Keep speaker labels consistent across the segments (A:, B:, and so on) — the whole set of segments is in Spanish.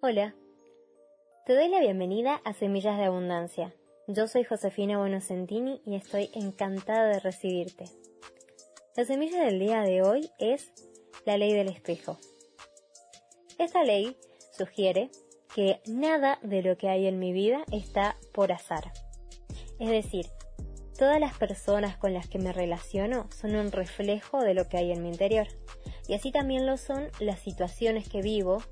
A: Hola, te doy la bienvenida a Semillas de Abundancia. Yo soy Josefina Buenosentini y estoy encantada de recibirte. La semilla del día de hoy es la ley del espejo. Esta ley sugiere que nada de lo que hay en mi vida está por azar. Es decir, todas las personas con las que me relaciono son un reflejo de lo que hay en mi interior. Y así también lo son las situaciones que vivo,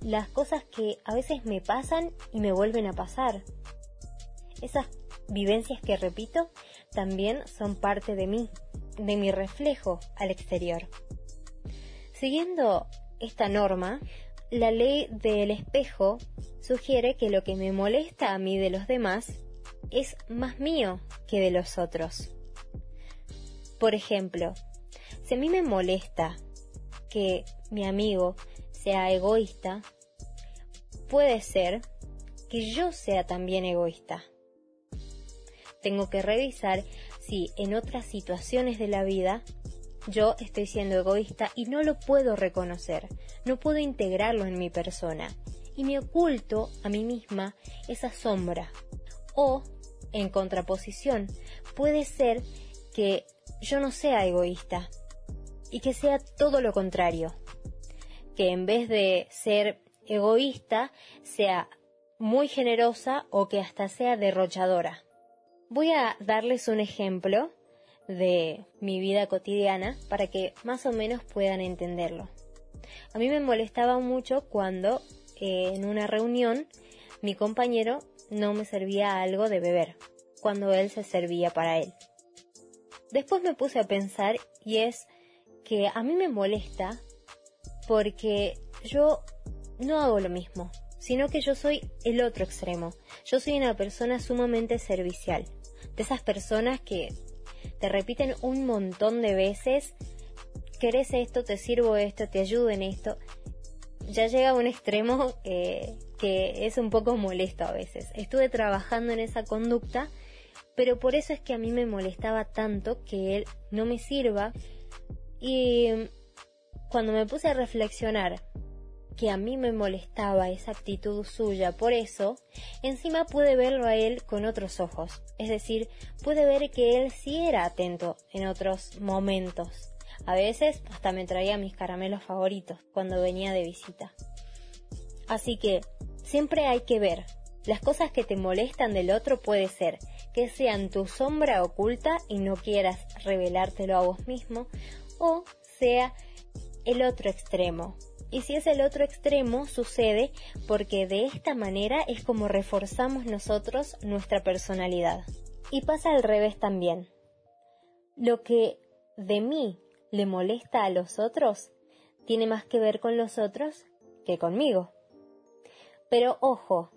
A: las cosas que a veces me pasan y me vuelven a pasar. Esas vivencias que repito también son parte de mí, de mi reflejo al exterior. Siguiendo esta norma, la ley del espejo sugiere que lo que me molesta a mí de los demás es más mío que de los otros. Por ejemplo, si a mí me molesta que mi amigo sea egoísta, puede ser que yo sea también egoísta. Tengo que revisar si en otras situaciones de la vida yo estoy siendo egoísta y no lo puedo reconocer, no puedo integrarlo en mi persona y me oculto a mí misma esa sombra. O, en contraposición, puede ser que yo no sea egoísta y que sea todo lo contrario, que en vez de ser egoísta sea muy generosa o que hasta sea derrochadora. Voy a darles un ejemplo de mi vida cotidiana para que más o menos puedan entenderlo. A mí me molestaba mucho cuando eh, en una reunión mi compañero no me servía algo de beber, cuando él se servía para él. Después me puse a pensar y es que a mí me molesta porque yo no hago lo mismo, sino que yo soy el otro extremo. Yo soy una persona sumamente servicial, de esas personas que te repiten un montón de veces, querés esto, te sirvo esto, te ayudo en esto. Ya llega a un extremo eh, que es un poco molesto a veces. Estuve trabajando en esa conducta, pero por eso es que a mí me molestaba tanto que él no me sirva. Y cuando me puse a reflexionar que a mí me molestaba esa actitud suya por eso, encima pude verlo a él con otros ojos. Es decir, pude ver que él sí era atento en otros momentos. A veces hasta me traía mis caramelos favoritos cuando venía de visita. Así que siempre hay que ver. Las cosas que te molestan del otro puede ser que sean tu sombra oculta y no quieras revelártelo a vos mismo, o sea el otro extremo. Y si es el otro extremo, sucede porque de esta manera es como reforzamos nosotros nuestra personalidad. Y pasa al revés también. Lo que de mí le molesta a los otros tiene más que ver con los otros que conmigo. Pero ojo,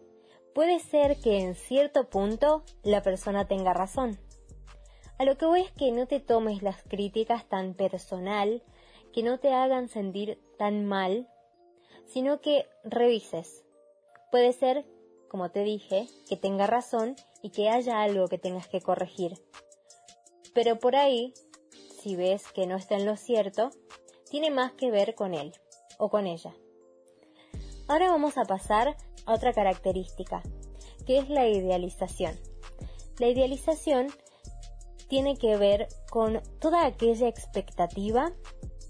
A: puede ser que en cierto punto la persona tenga razón. A lo que voy es que no te tomes las críticas tan personal que no te hagan sentir tan mal, sino que revises. Puede ser, como te dije, que tenga razón y que haya algo que tengas que corregir. Pero por ahí, si ves que no está en lo cierto, tiene más que ver con él o con ella. Ahora vamos a pasar a otra característica, que es la idealización. La idealización tiene que ver con toda aquella expectativa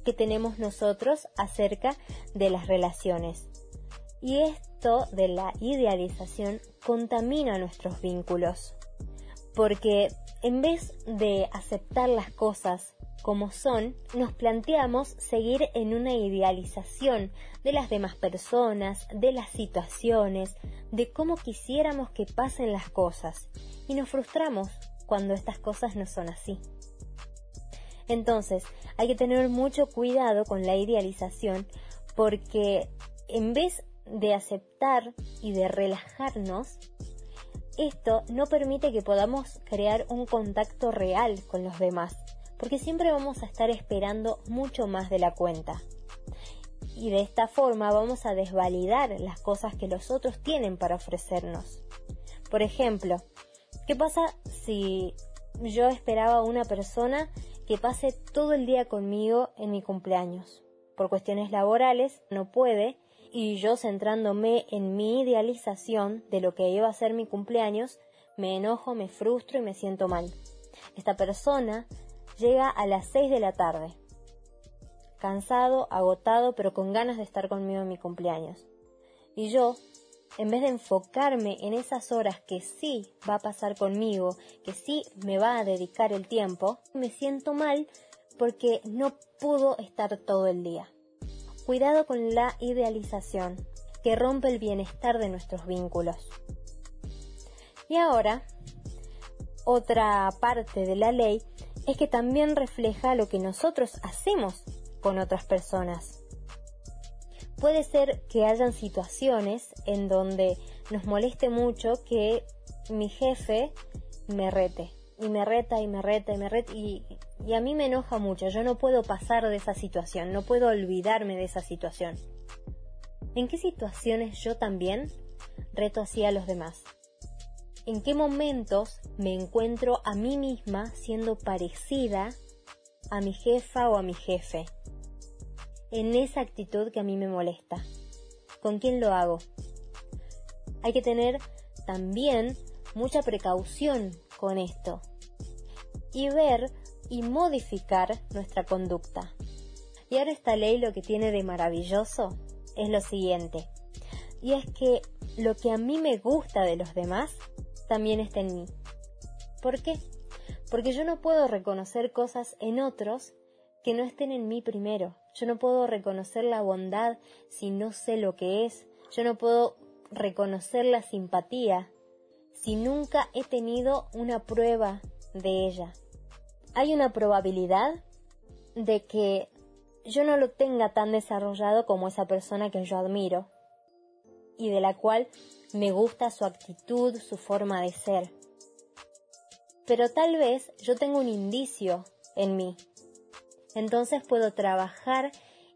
A: que tenemos nosotros acerca de las relaciones. Y esto de la idealización contamina nuestros vínculos, porque en vez de aceptar las cosas como son, nos planteamos seguir en una idealización de las demás personas, de las situaciones, de cómo quisiéramos que pasen las cosas, y nos frustramos cuando estas cosas no son así. Entonces, hay que tener mucho cuidado con la idealización porque en vez de aceptar y de relajarnos, esto no permite que podamos crear un contacto real con los demás, porque siempre vamos a estar esperando mucho más de la cuenta. Y de esta forma vamos a desvalidar las cosas que los otros tienen para ofrecernos. Por ejemplo, ¿qué pasa si yo esperaba a una persona que pase todo el día conmigo en mi cumpleaños. Por cuestiones laborales no puede y yo centrándome en mi idealización de lo que iba a ser mi cumpleaños, me enojo, me frustro y me siento mal. Esta persona llega a las 6 de la tarde, cansado, agotado, pero con ganas de estar conmigo en mi cumpleaños. Y yo, en vez de enfocarme en esas horas que sí va a pasar conmigo, que sí me va a dedicar el tiempo, me siento mal porque no pudo estar todo el día. Cuidado con la idealización, que rompe el bienestar de nuestros vínculos. Y ahora, otra parte de la ley es que también refleja lo que nosotros hacemos con otras personas. Puede ser que hayan situaciones en donde nos moleste mucho que mi jefe me rete, y me reta y me reta y me reta y, a mí me enoja mucho, yo no puedo pasar de esa situación, no puedo olvidarme de esa situación. ¿En qué situaciones yo también reto así a los demás? ¿En qué momentos me encuentro a mí misma siendo parecida a mi jefa o a mi jefe? En esa actitud que a mí me molesta. ¿Con quién lo hago? Hay que tener también mucha precaución con esto y ver y modificar nuestra conducta. Y ahora esta ley lo que tiene de maravilloso es lo siguiente, y es que lo que a mí me gusta de los demás también está en mí. ¿Por qué? Porque yo no puedo reconocer cosas en otros que no estén en mí primero. Yo no puedo reconocer la bondad si no sé lo que es. Yo no puedo reconocer la simpatía si nunca he tenido una prueba de ella. Hay una probabilidad de que yo no lo tenga tan desarrollado como esa persona que yo admiro y de la cual me gusta su actitud, su forma de ser. Pero tal vez yo tengo un indicio en mí. Entonces puedo trabajar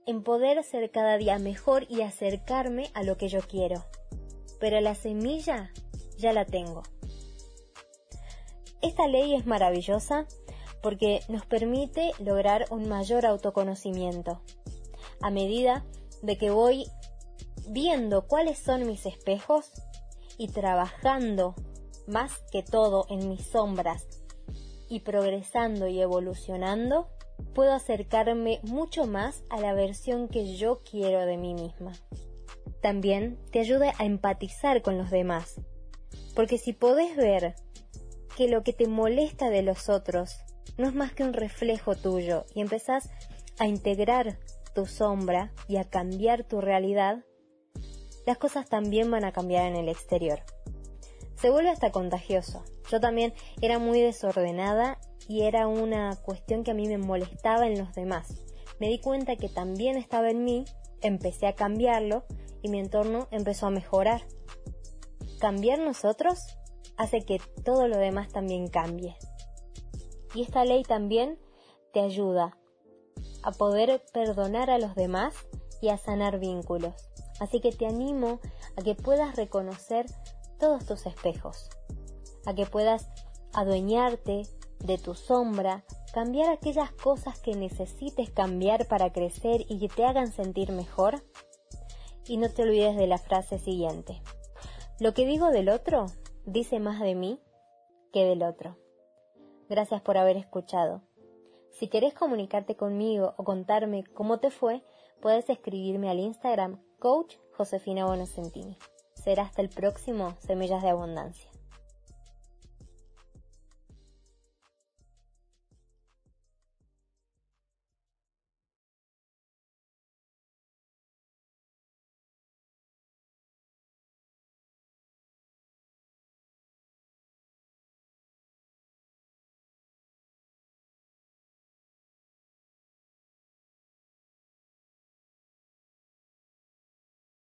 A: en poder ser cada día mejor y acercarme a lo que yo quiero. Pero la semilla ya la tengo. Esta ley es maravillosa porque nos permite lograr un mayor autoconocimiento. A medida de que voy viendo cuáles son mis espejos y trabajando más que todo en mis sombras y progresando y evolucionando, puedo acercarme mucho más a la versión que yo quiero de mí misma. También te ayuda a empatizar con los demás, porque si podés ver que lo que te molesta de los otros no es más que un reflejo tuyo y empezás a integrar tu sombra y a cambiar tu realidad, las cosas también van a cambiar en el exterior. Se vuelve hasta contagioso. Yo también era muy desordenada y era una cuestión que a mí me molestaba en los demás. Me di cuenta que también estaba en mí, empecé a cambiarlo y mi entorno empezó a mejorar. Cambiar nosotros hace que todo lo demás también cambie. Y esta ley también te ayuda a poder perdonar a los demás y a sanar vínculos. Así que te animo a que puedas reconocer todos tus espejos, a que puedas adueñarte de tu sombra, cambiar aquellas cosas que necesites cambiar para crecer y que te hagan sentir mejor. Y no te olvides de la frase siguiente. Lo que digo del otro dice más de mí que del otro. Gracias por haber escuchado. Si querés comunicarte conmigo o contarme cómo te fue, puedes escribirme al Instagram coach Josefina Bonocentini. Será hasta el próximo Semillas de Abundancia.